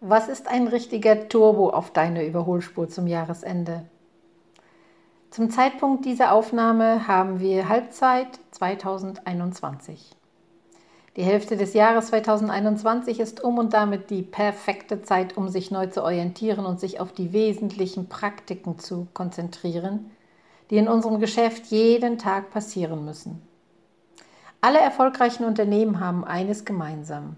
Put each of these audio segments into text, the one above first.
Was ist ein richtiger Turbo auf deine Überholspur zum Jahresende? Zum Zeitpunkt dieser Aufnahme haben wir Halbzeit 2021. Die Hälfte des Jahres 2021 ist um und damit die perfekte Zeit, um sich neu zu orientieren und sich auf die wesentlichen Praktiken zu konzentrieren, die in unserem Geschäft jeden Tag passieren müssen. Alle erfolgreichen Unternehmen haben eines gemeinsam.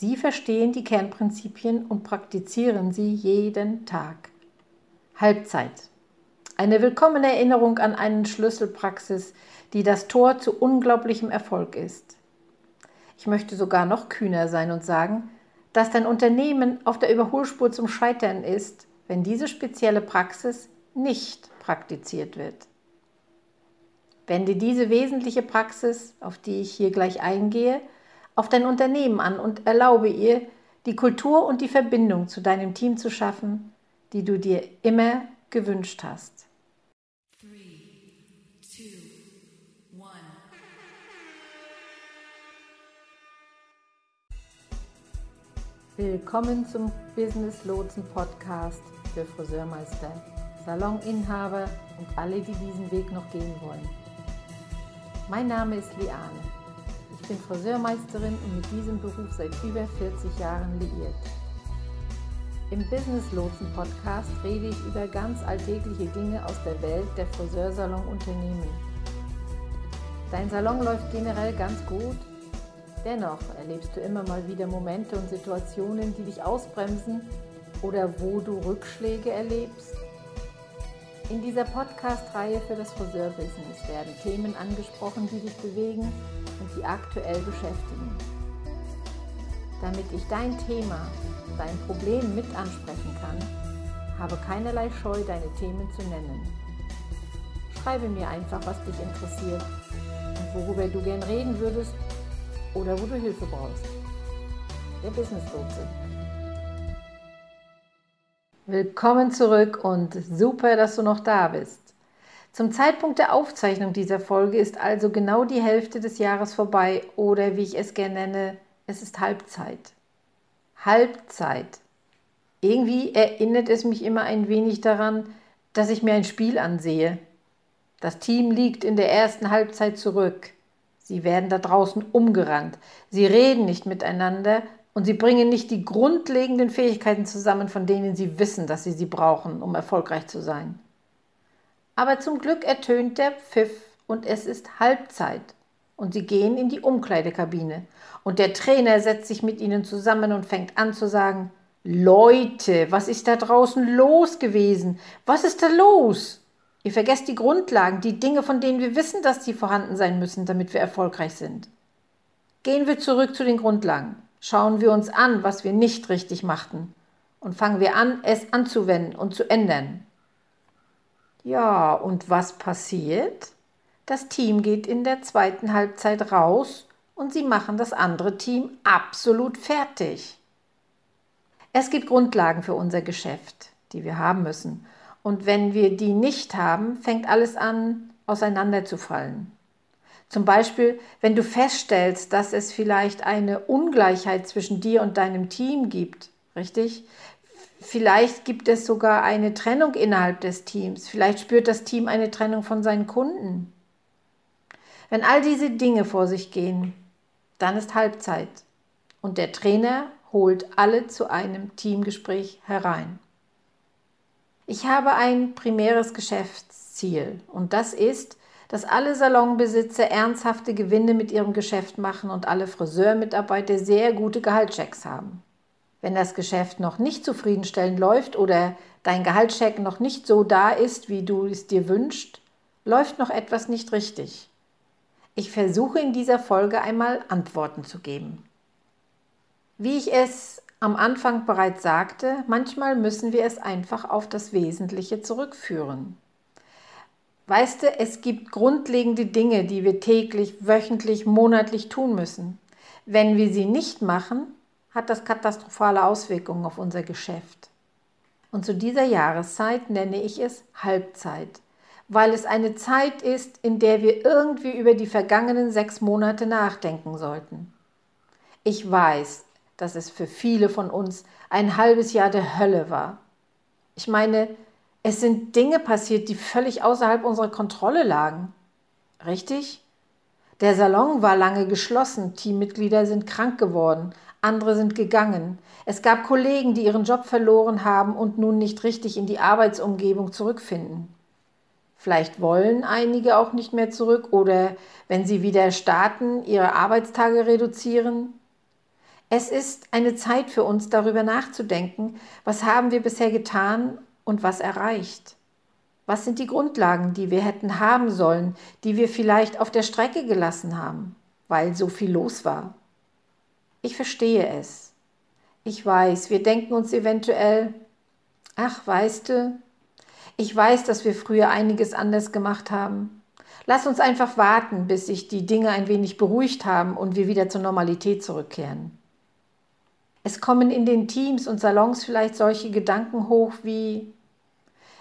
Sie verstehen die Kernprinzipien und praktizieren sie jeden Tag. Halbzeit. Eine willkommene Erinnerung an eine Schlüsselpraxis, die das Tor zu unglaublichem Erfolg ist. Ich möchte sogar noch kühner sein und sagen, dass dein Unternehmen auf der Überholspur zum Scheitern ist, wenn diese spezielle Praxis nicht praktiziert wird. Wende diese wesentliche Praxis, auf die ich hier gleich eingehe, auf dein Unternehmen an und erlaube ihr, die Kultur und die Verbindung zu deinem Team zu schaffen, die du dir immer gewünscht hast. Willkommen zum Business Lotsen Podcast für Friseurmeister, Saloninhaber und alle, die diesen Weg noch gehen wollen. Mein Name ist Liane. Bin Friseurmeisterin und mit diesem Beruf seit über 40 Jahren liiert. Im Business Lotsen Podcast rede ich über ganz alltägliche Dinge aus der Welt der Friseursalon-Unternehmen. Dein Salon läuft generell ganz gut. Dennoch erlebst du immer mal wieder Momente und Situationen, die dich ausbremsen oder wo du Rückschläge erlebst. In dieser Podcast-Reihe für das Friseurbusiness werden Themen angesprochen, die dich bewegen und die aktuell beschäftigen. Damit ich dein Thema, dein Problem mit ansprechen kann, habe keinerlei Scheu, deine Themen zu nennen. Schreibe mir einfach, was dich interessiert und worüber du gern reden würdest oder wo du Hilfe brauchst. Der Business Lotse. Willkommen zurück und super, dass du noch da bist. Zum Zeitpunkt der Aufzeichnung dieser Folge ist also genau die Hälfte des Jahres vorbei oder wie ich es gerne nenne, es ist Halbzeit. Halbzeit. Irgendwie erinnert es mich immer ein wenig daran, dass ich mir ein Spiel ansehe. Das Team liegt in der ersten Halbzeit zurück. Sie werden da draußen umgerannt. Sie reden nicht miteinander und sie bringen nicht die grundlegenden Fähigkeiten zusammen, von denen sie wissen, dass sie sie brauchen, um erfolgreich zu sein. Aber zum Glück ertönt der Pfiff und es ist Halbzeit. Und sie gehen in die Umkleidekabine. Und der Trainer setzt sich mit ihnen zusammen und fängt an zu sagen, Leute, was ist da draußen los gewesen? Was ist da los? Ihr vergesst die Grundlagen, die Dinge, von denen wir wissen, dass sie vorhanden sein müssen, damit wir erfolgreich sind. Gehen wir zurück zu den Grundlagen. Schauen wir uns an, was wir nicht richtig machten. Und fangen wir an, es anzuwenden und zu ändern. Ja, und was passiert? Das Team geht in der zweiten Halbzeit raus und sie machen das andere Team absolut fertig. Es gibt Grundlagen für unser Geschäft, die wir haben müssen. Und wenn wir die nicht haben, fängt alles an, auseinanderzufallen. Zum Beispiel, wenn du feststellst, dass es vielleicht eine Ungleichheit zwischen dir und deinem Team gibt, richtig? Vielleicht gibt es sogar eine Trennung innerhalb des Teams. Vielleicht spürt das Team eine Trennung von seinen Kunden. Wenn all diese Dinge vor sich gehen, dann ist Halbzeit und der Trainer holt alle zu einem Teamgespräch herein. Ich habe ein primäres Geschäftsziel und das ist, dass alle Salonbesitzer ernsthafte Gewinne mit ihrem Geschäft machen und alle Friseurmitarbeiter sehr gute Gehaltschecks haben. Wenn das Geschäft noch nicht zufriedenstellend läuft oder dein Gehaltscheck noch nicht so da ist, wie du es dir wünschst, läuft noch etwas nicht richtig. Ich versuche in dieser Folge einmal Antworten zu geben. Wie ich es am Anfang bereits sagte, manchmal müssen wir es einfach auf das Wesentliche zurückführen. Weißt du, es gibt grundlegende Dinge, die wir täglich, wöchentlich, monatlich tun müssen. Wenn wir sie nicht machen, hat das katastrophale Auswirkungen auf unser Geschäft. Und zu dieser Jahreszeit nenne ich es Halbzeit, weil es eine Zeit ist, in der wir irgendwie über die vergangenen sechs Monate nachdenken sollten. Ich weiß, dass es für viele von uns ein halbes Jahr der Hölle war. Ich meine, es sind Dinge passiert, die völlig außerhalb unserer Kontrolle lagen. Richtig? Der Salon war lange geschlossen, Teammitglieder sind krank geworden, andere sind gegangen. Es gab Kollegen, die ihren Job verloren haben und nun nicht richtig in die Arbeitsumgebung zurückfinden. Vielleicht wollen einige auch nicht mehr zurück oder wenn sie wieder starten, ihre Arbeitstage reduzieren. Es ist eine Zeit für uns, darüber nachzudenken, was haben wir bisher getan und was erreicht. Was sind die Grundlagen, die wir hätten haben sollen, die wir vielleicht auf der Strecke gelassen haben, weil so viel los war? Ich verstehe es. Ich weiß, wir denken uns eventuell, ach, weißt du, ich weiß, dass wir früher einiges anders gemacht haben. Lass uns einfach warten, bis sich die Dinge ein wenig beruhigt haben und wir wieder zur Normalität zurückkehren. Es kommen in den Teams und Salons vielleicht solche Gedanken hoch wie,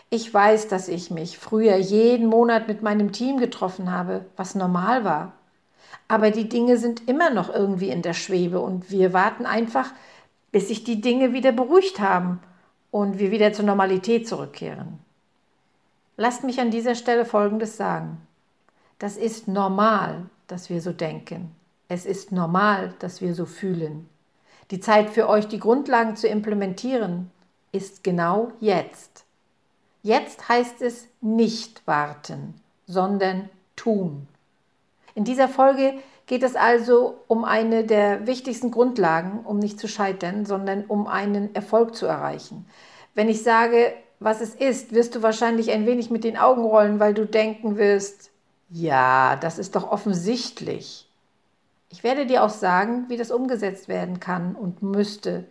ich weiß, dass ich mich früher jeden Monat mit meinem Team getroffen habe, was normal war. Aber die Dinge sind immer noch irgendwie in der Schwebe und wir warten einfach, bis sich die Dinge wieder beruhigt haben und wir wieder zur Normalität zurückkehren. Lasst mich an dieser Stelle Folgendes sagen. Das ist normal, dass wir so denken. Es ist normal, dass wir so fühlen. Die Zeit für euch, die Grundlagen zu implementieren, ist genau jetzt. Jetzt heißt es nicht warten, sondern tun. In dieser Folge geht es also um eine der wichtigsten Grundlagen, um nicht zu scheitern, sondern um einen Erfolg zu erreichen. Wenn ich sage, was es ist, wirst du wahrscheinlich ein wenig mit den Augen rollen, weil du denken wirst, ja, das ist doch offensichtlich. Ich werde dir auch sagen, wie das umgesetzt werden kann und müsste,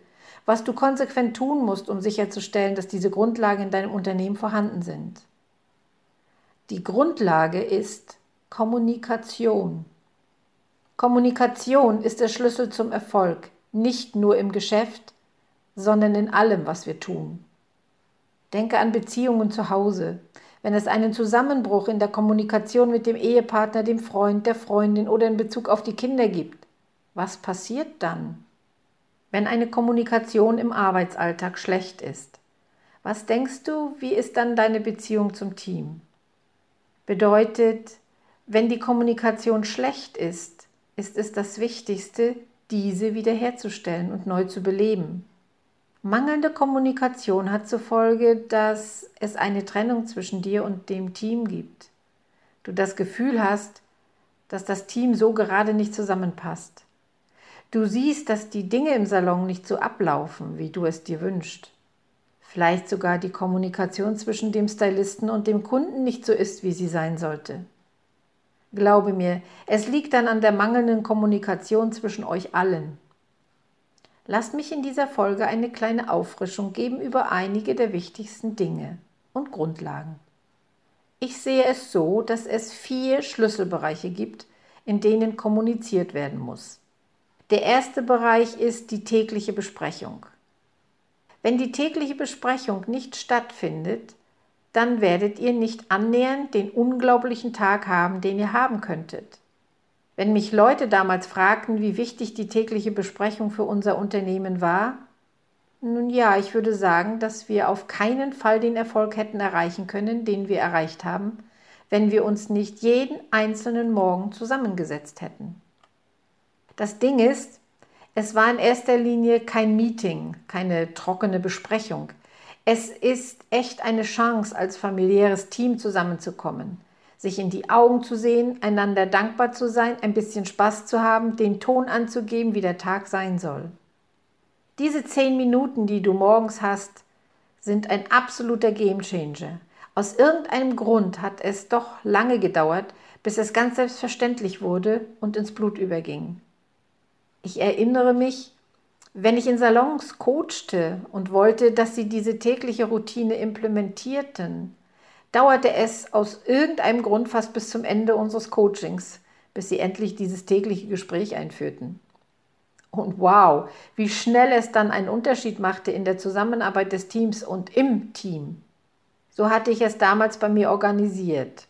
was du konsequent tun musst, um sicherzustellen, dass diese Grundlagen in deinem Unternehmen vorhanden sind. Die Grundlage ist Kommunikation. Kommunikation ist der Schlüssel zum Erfolg, nicht nur im Geschäft, sondern in allem, was wir tun. Denke an Beziehungen zu Hause. Wenn es einen Zusammenbruch in der Kommunikation mit dem Ehepartner, dem Freund, der Freundin oder in Bezug auf die Kinder gibt, was passiert dann? Wenn eine Kommunikation im Arbeitsalltag schlecht ist. Was denkst du, wie ist dann deine Beziehung zum Team? Bedeutet, wenn die Kommunikation schlecht ist, ist es das Wichtigste, diese wiederherzustellen und neu zu beleben. Mangelnde Kommunikation hat zur Folge, dass es eine Trennung zwischen dir und dem Team gibt. Du das Gefühl hast, dass das Team so gerade nicht zusammenpasst. Du siehst, dass die Dinge im Salon nicht so ablaufen, wie du es dir wünschst. Vielleicht sogar die Kommunikation zwischen dem Stylisten und dem Kunden nicht so ist, wie sie sein sollte. Glaube mir, es liegt dann an der mangelnden Kommunikation zwischen euch allen. Lasst mich in dieser Folge eine kleine Auffrischung geben über einige der wichtigsten Dinge und Grundlagen. Ich sehe es so, dass es vier Schlüsselbereiche gibt, in denen kommuniziert werden muss. Der erste Bereich ist die tägliche Besprechung. Wenn die tägliche Besprechung nicht stattfindet, dann werdet ihr nicht annähernd den unglaublichen Tag haben, den ihr haben könntet. Wenn mich Leute damals fragten, wie wichtig die tägliche Besprechung für unser Unternehmen war, nun ja, ich würde sagen, dass wir auf keinen Fall den Erfolg hätten erreichen können, den wir erreicht haben, wenn wir uns nicht jeden einzelnen Morgen zusammengesetzt hätten. Das Ding ist, es war in erster Linie kein Meeting, keine trockene Besprechung. Es ist echt eine Chance, als familiäres Team zusammenzukommen, sich in die Augen zu sehen, einander dankbar zu sein, ein bisschen Spaß zu haben, den Ton anzugeben, wie der Tag sein soll. Diese zehn Minuten, die du morgens hast, sind ein absoluter Gamechanger. Aus irgendeinem Grund hat es doch lange gedauert, bis es ganz selbstverständlich wurde und ins Blut überging. Ich erinnere mich, wenn ich in Salons coachte und wollte, dass sie diese tägliche Routine implementierten, dauerte es aus irgendeinem Grund fast bis zum Ende unseres Coachings, bis sie endlich dieses tägliche Gespräch einführten. Und wow, wie schnell es dann einen Unterschied machte in der Zusammenarbeit des Teams und im Team. So hatte ich es damals bei mir organisiert.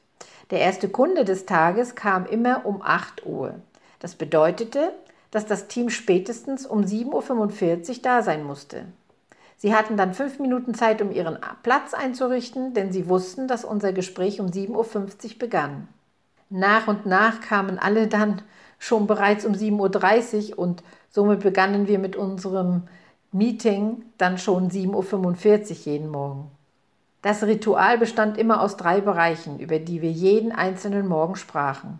Der erste Kunde des Tages kam immer um 8 Uhr. Das bedeutete, dass das Team spätestens um 7.45 Uhr da sein musste. Sie hatten dann fünf Minuten Zeit, um ihren Platz einzurichten, denn sie wussten, dass unser Gespräch um 7.50 Uhr begann. Nach und nach kamen alle dann schon bereits um 7.30 Uhr und somit begannen wir mit unserem Meeting dann schon 7.45 Uhr jeden Morgen. Das Ritual bestand immer aus drei Bereichen, über die wir jeden einzelnen Morgen sprachen.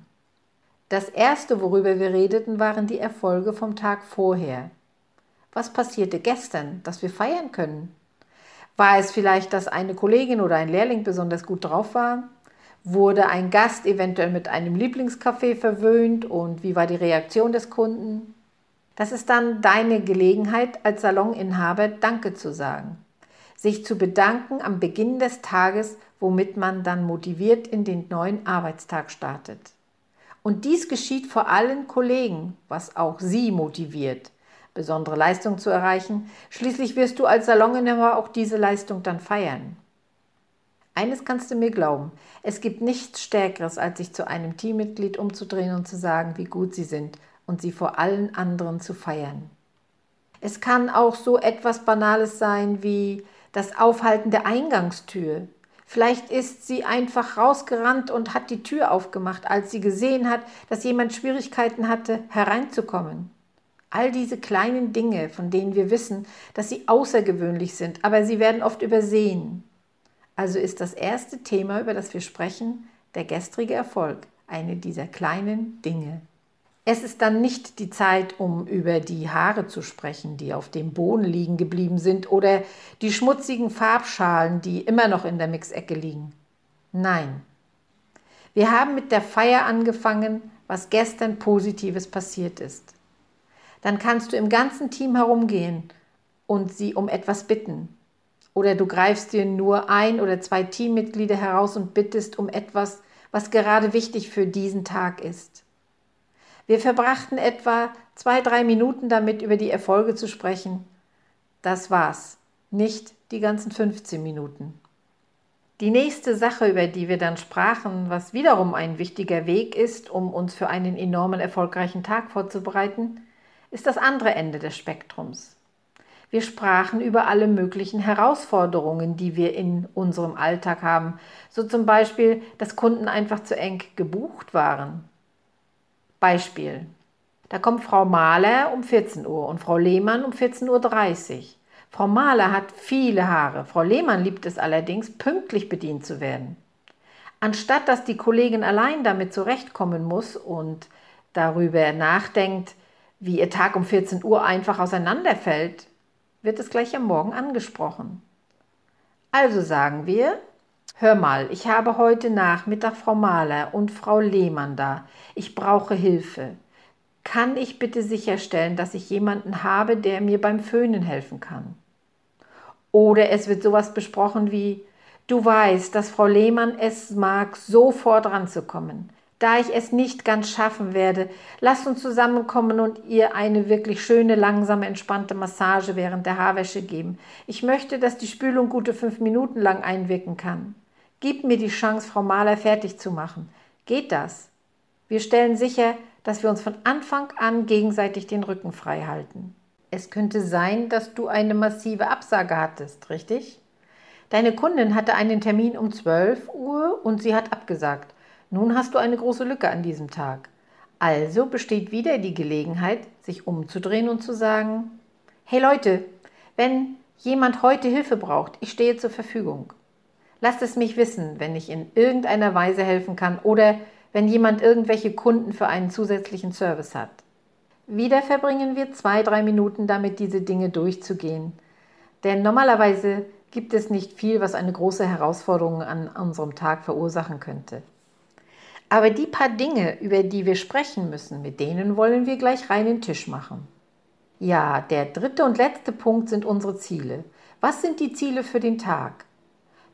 Das erste, worüber wir redeten, waren die Erfolge vom Tag vorher. Was passierte gestern, dass wir feiern können? War es vielleicht, dass eine Kollegin oder ein Lehrling besonders gut drauf war? Wurde ein Gast eventuell mit einem Lieblingskaffee verwöhnt und wie war die Reaktion des Kunden? Das ist dann deine Gelegenheit als Saloninhaber Danke zu sagen, sich zu bedanken am Beginn des Tages, womit man dann motiviert in den neuen Arbeitstag startet. Und dies geschieht vor allen Kollegen, was auch sie motiviert, besondere Leistung zu erreichen. Schließlich wirst du als Saloninhaber auch diese Leistung dann feiern. Eines kannst du mir glauben, es gibt nichts Stärkeres, als sich zu einem Teammitglied umzudrehen und zu sagen, wie gut sie sind und sie vor allen anderen zu feiern. Es kann auch so etwas Banales sein wie das Aufhalten der Eingangstür, Vielleicht ist sie einfach rausgerannt und hat die Tür aufgemacht, als sie gesehen hat, dass jemand Schwierigkeiten hatte, hereinzukommen. All diese kleinen Dinge, von denen wir wissen, dass sie außergewöhnlich sind, aber sie werden oft übersehen. Also ist das erste Thema, über das wir sprechen, der gestrige Erfolg, eine dieser kleinen Dinge. Es ist dann nicht die Zeit, um über die Haare zu sprechen, die auf dem Boden liegen geblieben sind, oder die schmutzigen Farbschalen, die immer noch in der Mixecke liegen. Nein. Wir haben mit der Feier angefangen, was gestern Positives passiert ist. Dann kannst du im ganzen Team herumgehen und sie um etwas bitten. Oder du greifst dir nur ein oder zwei Teammitglieder heraus und bittest um etwas, was gerade wichtig für diesen Tag ist. Wir verbrachten etwa zwei, drei Minuten damit, über die Erfolge zu sprechen. Das war's, nicht die ganzen 15 Minuten. Die nächste Sache, über die wir dann sprachen, was wiederum ein wichtiger Weg ist, um uns für einen enormen erfolgreichen Tag vorzubereiten, ist das andere Ende des Spektrums. Wir sprachen über alle möglichen Herausforderungen, die wir in unserem Alltag haben, so zum Beispiel, dass Kunden einfach zu eng gebucht waren Beispiel. Da kommt Frau Mahler um 14 Uhr und Frau Lehmann um 14.30 Uhr. Frau Mahler hat viele Haare. Frau Lehmann liebt es allerdings, pünktlich bedient zu werden. Anstatt dass die Kollegin allein damit zurechtkommen muss und darüber nachdenkt, wie ihr Tag um 14 Uhr einfach auseinanderfällt, wird es gleich am Morgen angesprochen. Also sagen wir, Hör mal, ich habe heute Nachmittag Frau Mahler und Frau Lehmann da. Ich brauche Hilfe. Kann ich bitte sicherstellen, dass ich jemanden habe, der mir beim Föhnen helfen kann? Oder es wird sowas besprochen wie, du weißt, dass Frau Lehmann es mag, sofort ranzukommen. Da ich es nicht ganz schaffen werde, lasst uns zusammenkommen und ihr eine wirklich schöne, langsame, entspannte Massage während der Haarwäsche geben. Ich möchte, dass die Spülung gute fünf Minuten lang einwirken kann. Gib mir die Chance, Frau Mahler fertig zu machen. Geht das? Wir stellen sicher, dass wir uns von Anfang an gegenseitig den Rücken frei halten. Es könnte sein, dass du eine massive Absage hattest, richtig? Deine Kundin hatte einen Termin um 12 Uhr und sie hat abgesagt. Nun hast du eine große Lücke an diesem Tag. Also besteht wieder die Gelegenheit, sich umzudrehen und zu sagen, hey Leute, wenn jemand heute Hilfe braucht, ich stehe zur Verfügung. Lasst es mich wissen, wenn ich in irgendeiner Weise helfen kann oder wenn jemand irgendwelche Kunden für einen zusätzlichen Service hat. Wieder verbringen wir zwei, drei Minuten damit, diese Dinge durchzugehen. Denn normalerweise gibt es nicht viel, was eine große Herausforderung an unserem Tag verursachen könnte. Aber die paar Dinge, über die wir sprechen müssen, mit denen wollen wir gleich reinen Tisch machen. Ja, der dritte und letzte Punkt sind unsere Ziele. Was sind die Ziele für den Tag?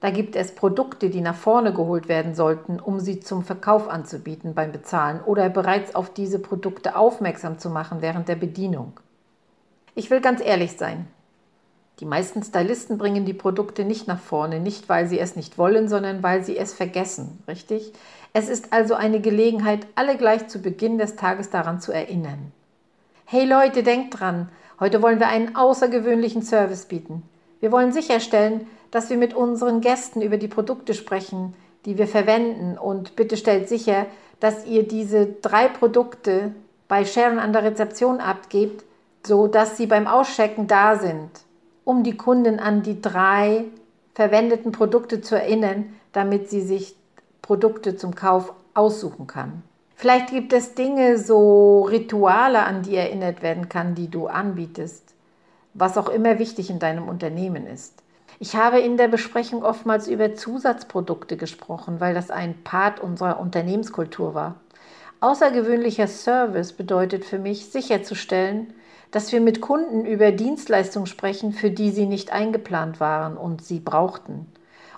Da gibt es Produkte, die nach vorne geholt werden sollten, um sie zum Verkauf anzubieten beim Bezahlen oder bereits auf diese Produkte aufmerksam zu machen während der Bedienung. Ich will ganz ehrlich sein. Die meisten Stylisten bringen die Produkte nicht nach vorne, nicht weil sie es nicht wollen, sondern weil sie es vergessen, richtig? Es ist also eine Gelegenheit, alle gleich zu Beginn des Tages daran zu erinnern. Hey Leute, denkt dran, heute wollen wir einen außergewöhnlichen Service bieten. Wir wollen sicherstellen, dass wir mit unseren Gästen über die Produkte sprechen, die wir verwenden und bitte stellt sicher, dass ihr diese drei Produkte bei Sharon an der Rezeption abgebt, so dass sie beim Auschecken da sind, um die Kunden an die drei verwendeten Produkte zu erinnern, damit sie sich Produkte zum Kauf aussuchen kann. Vielleicht gibt es Dinge, so Rituale, an die erinnert werden kann, die du anbietest, was auch immer wichtig in deinem Unternehmen ist. Ich habe in der Besprechung oftmals über Zusatzprodukte gesprochen, weil das ein Part unserer Unternehmenskultur war. Außergewöhnlicher Service bedeutet für mich sicherzustellen, dass wir mit Kunden über Dienstleistungen sprechen, für die sie nicht eingeplant waren und sie brauchten.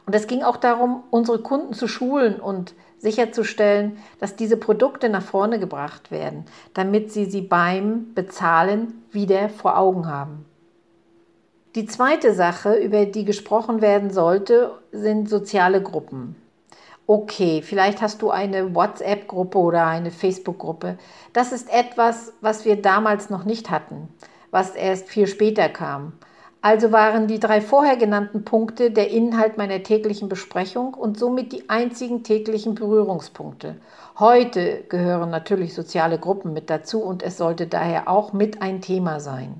Und es ging auch darum, unsere Kunden zu schulen und sicherzustellen, dass diese Produkte nach vorne gebracht werden, damit sie sie beim Bezahlen wieder vor Augen haben. Die zweite Sache, über die gesprochen werden sollte, sind soziale Gruppen. Okay, vielleicht hast du eine WhatsApp-Gruppe oder eine Facebook-Gruppe. Das ist etwas, was wir damals noch nicht hatten, was erst viel später kam. Also waren die drei vorher genannten Punkte der Inhalt meiner täglichen Besprechung und somit die einzigen täglichen Berührungspunkte. Heute gehören natürlich soziale Gruppen mit dazu und es sollte daher auch mit ein Thema sein.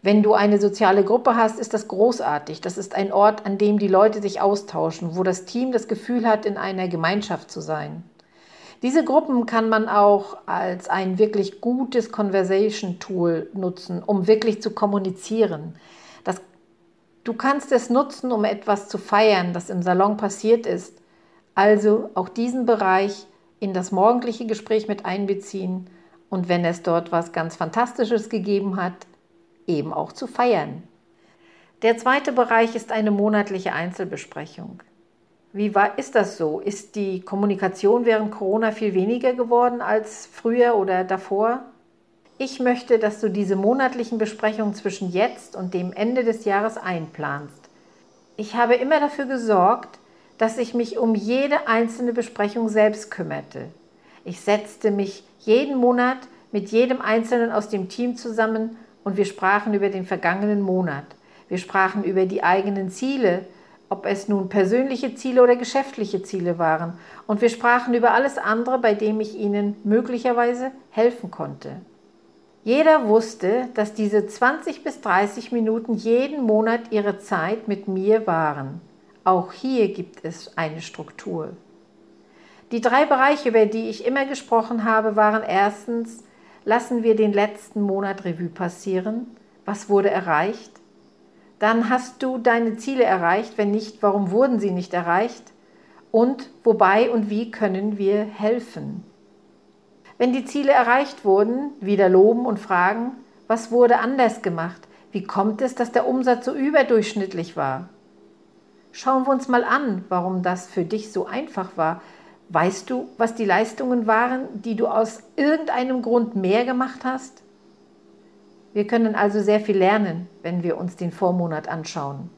Wenn du eine soziale Gruppe hast, ist das großartig. Das ist ein Ort, an dem die Leute sich austauschen, wo das Team das Gefühl hat, in einer Gemeinschaft zu sein. Diese Gruppen kann man auch als ein wirklich gutes Conversation-Tool nutzen, um wirklich zu kommunizieren. Das, du kannst es nutzen, um etwas zu feiern, das im Salon passiert ist. Also auch diesen Bereich in das morgendliche Gespräch mit einbeziehen und wenn es dort was ganz Fantastisches gegeben hat, eben auch zu feiern. Der zweite Bereich ist eine monatliche Einzelbesprechung. Wie war, ist das so? Ist die Kommunikation während Corona viel weniger geworden als früher oder davor? Ich möchte, dass du diese monatlichen Besprechungen zwischen jetzt und dem Ende des Jahres einplanst. Ich habe immer dafür gesorgt, dass ich mich um jede einzelne Besprechung selbst kümmerte. Ich setzte mich jeden Monat mit jedem Einzelnen aus dem Team zusammen und wir sprachen über den vergangenen Monat. Wir sprachen über die eigenen Ziele, ob es nun persönliche Ziele oder geschäftliche Ziele waren. Und wir sprachen über alles andere, bei dem ich Ihnen möglicherweise helfen konnte. Jeder wusste, dass diese 20 bis 30 Minuten jeden Monat ihre Zeit mit mir waren. Auch hier gibt es eine Struktur. Die drei Bereiche, über die ich immer gesprochen habe, waren erstens lassen wir den letzten Monat Revue passieren. Was wurde erreicht? Dann hast du deine Ziele erreicht. Wenn nicht, warum wurden sie nicht erreicht? Und wobei und wie können wir helfen? Wenn die Ziele erreicht wurden, wieder loben und fragen, was wurde anders gemacht? Wie kommt es, dass der Umsatz so überdurchschnittlich war? Schauen wir uns mal an, warum das für dich so einfach war, Weißt du, was die Leistungen waren, die du aus irgendeinem Grund mehr gemacht hast? Wir können also sehr viel lernen, wenn wir uns den Vormonat anschauen.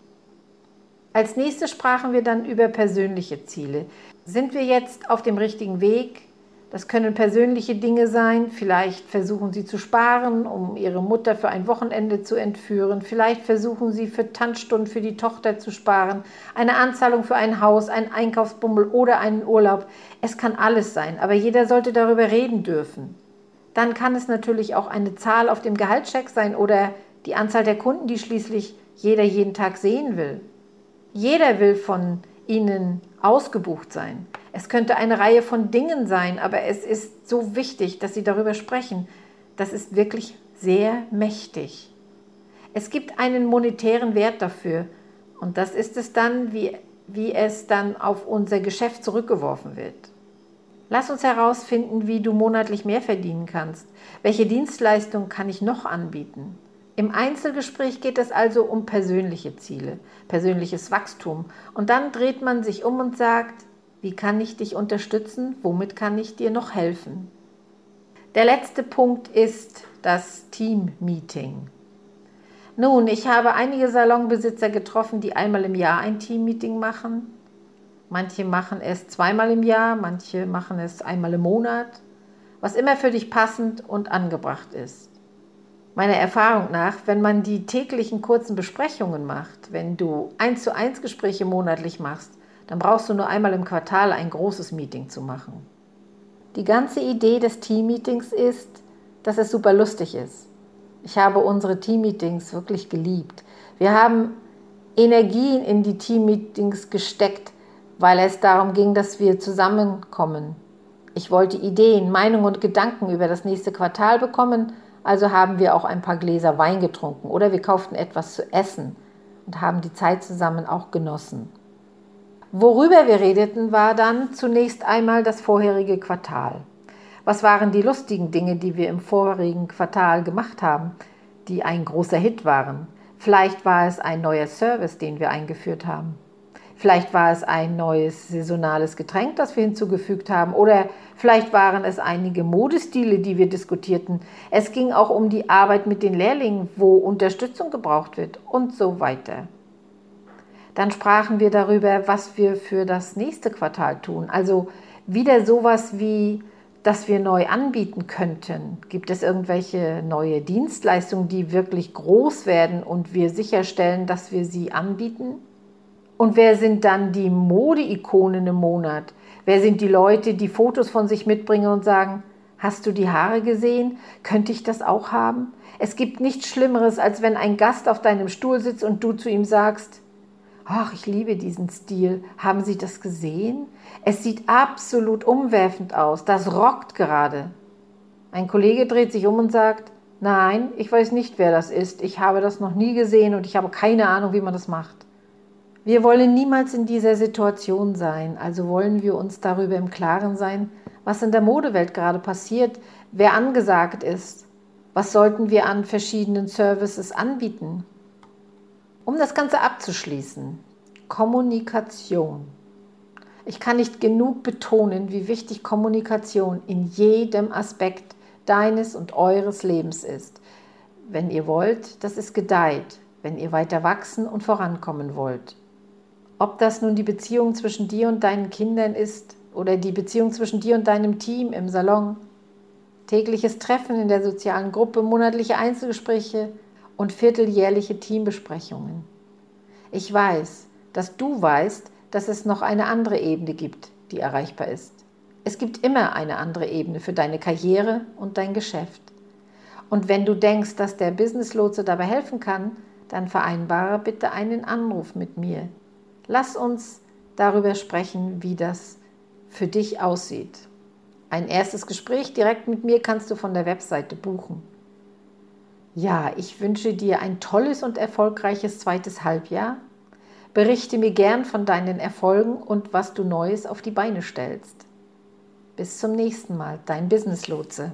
Als nächstes sprachen wir dann über persönliche Ziele. Sind wir jetzt auf dem richtigen Weg? Das können persönliche Dinge sein. Vielleicht versuchen Sie zu sparen, um Ihre Mutter für ein Wochenende zu entführen. Vielleicht versuchen Sie für Tanzstunden für die Tochter zu sparen. Eine Anzahlung für ein Haus, ein Einkaufsbummel oder einen Urlaub. Es kann alles sein, aber jeder sollte darüber reden dürfen. Dann kann es natürlich auch eine Zahl auf dem Gehaltscheck sein oder die Anzahl der Kunden, die schließlich jeder jeden Tag sehen will. Jeder will von Ihnen ausgebucht sein. Es könnte eine Reihe von Dingen sein, aber es ist so wichtig, dass Sie darüber sprechen. Das ist wirklich sehr mächtig. Es gibt einen monetären Wert dafür und das ist es dann, wie, wie es dann auf unser Geschäft zurückgeworfen wird. Lass uns herausfinden, wie du monatlich mehr verdienen kannst. Welche Dienstleistung kann ich noch anbieten? Im Einzelgespräch geht es also um persönliche Ziele, persönliches Wachstum. Und dann dreht man sich um und sagt, wie kann ich dich unterstützen? Womit kann ich dir noch helfen? Der letzte Punkt ist das Team-Meeting. Nun, ich habe einige Salonbesitzer getroffen, die einmal im Jahr ein Team-Meeting machen. Manche machen es zweimal im Jahr, manche machen es einmal im Monat, was immer für dich passend und angebracht ist. Meiner Erfahrung nach, wenn man die täglichen kurzen Besprechungen macht, wenn du eins zu eins Gespräche monatlich machst, dann brauchst du nur einmal im Quartal ein großes Meeting zu machen. Die ganze Idee des Team-Meetings ist, dass es super lustig ist. Ich habe unsere Team-Meetings wirklich geliebt. Wir haben Energien in die Team-Meetings gesteckt, weil es darum ging, dass wir zusammenkommen. Ich wollte Ideen, Meinungen und Gedanken über das nächste Quartal bekommen, also haben wir auch ein paar Gläser Wein getrunken oder wir kauften etwas zu essen und haben die Zeit zusammen auch genossen. Worüber wir redeten, war dann zunächst einmal das vorherige Quartal. Was waren die lustigen Dinge, die wir im vorigen Quartal gemacht haben, die ein großer Hit waren? Vielleicht war es ein neuer Service, den wir eingeführt haben. Vielleicht war es ein neues saisonales Getränk, das wir hinzugefügt haben. Oder vielleicht waren es einige Modestile, die wir diskutierten. Es ging auch um die Arbeit mit den Lehrlingen, wo Unterstützung gebraucht wird und so weiter. Dann sprachen wir darüber, was wir für das nächste Quartal tun. Also wieder sowas wie, dass wir neu anbieten könnten. Gibt es irgendwelche neue Dienstleistungen, die wirklich groß werden und wir sicherstellen, dass wir sie anbieten? Und wer sind dann die Modeikonen im Monat? Wer sind die Leute, die Fotos von sich mitbringen und sagen, hast du die Haare gesehen? Könnte ich das auch haben? Es gibt nichts Schlimmeres, als wenn ein Gast auf deinem Stuhl sitzt und du zu ihm sagst, ach, ich liebe diesen Stil. Haben Sie das gesehen? Es sieht absolut umwerfend aus. Das rockt gerade. Ein Kollege dreht sich um und sagt, nein, ich weiß nicht, wer das ist. Ich habe das noch nie gesehen und ich habe keine Ahnung, wie man das macht. Wir wollen niemals in dieser Situation sein, also wollen wir uns darüber im Klaren sein, was in der Modewelt gerade passiert, wer angesagt ist, was sollten wir an verschiedenen Services anbieten. Um das Ganze abzuschließen, Kommunikation. Ich kann nicht genug betonen, wie wichtig Kommunikation in jedem Aspekt deines und eures Lebens ist. Wenn ihr wollt, dass es gedeiht, wenn ihr weiter wachsen und vorankommen wollt. Ob das nun die Beziehung zwischen dir und deinen Kindern ist oder die Beziehung zwischen dir und deinem Team im Salon, tägliches Treffen in der sozialen Gruppe, monatliche Einzelgespräche und vierteljährliche Teambesprechungen. Ich weiß, dass du weißt, dass es noch eine andere Ebene gibt, die erreichbar ist. Es gibt immer eine andere Ebene für deine Karriere und dein Geschäft. Und wenn du denkst, dass der Business Lotse dabei helfen kann, dann vereinbare bitte einen Anruf mit mir. Lass uns darüber sprechen, wie das für dich aussieht. Ein erstes Gespräch direkt mit mir kannst du von der Webseite buchen. Ja, ich wünsche dir ein tolles und erfolgreiches zweites Halbjahr. Berichte mir gern von deinen Erfolgen und was du Neues auf die Beine stellst. Bis zum nächsten Mal, dein Business Lotse.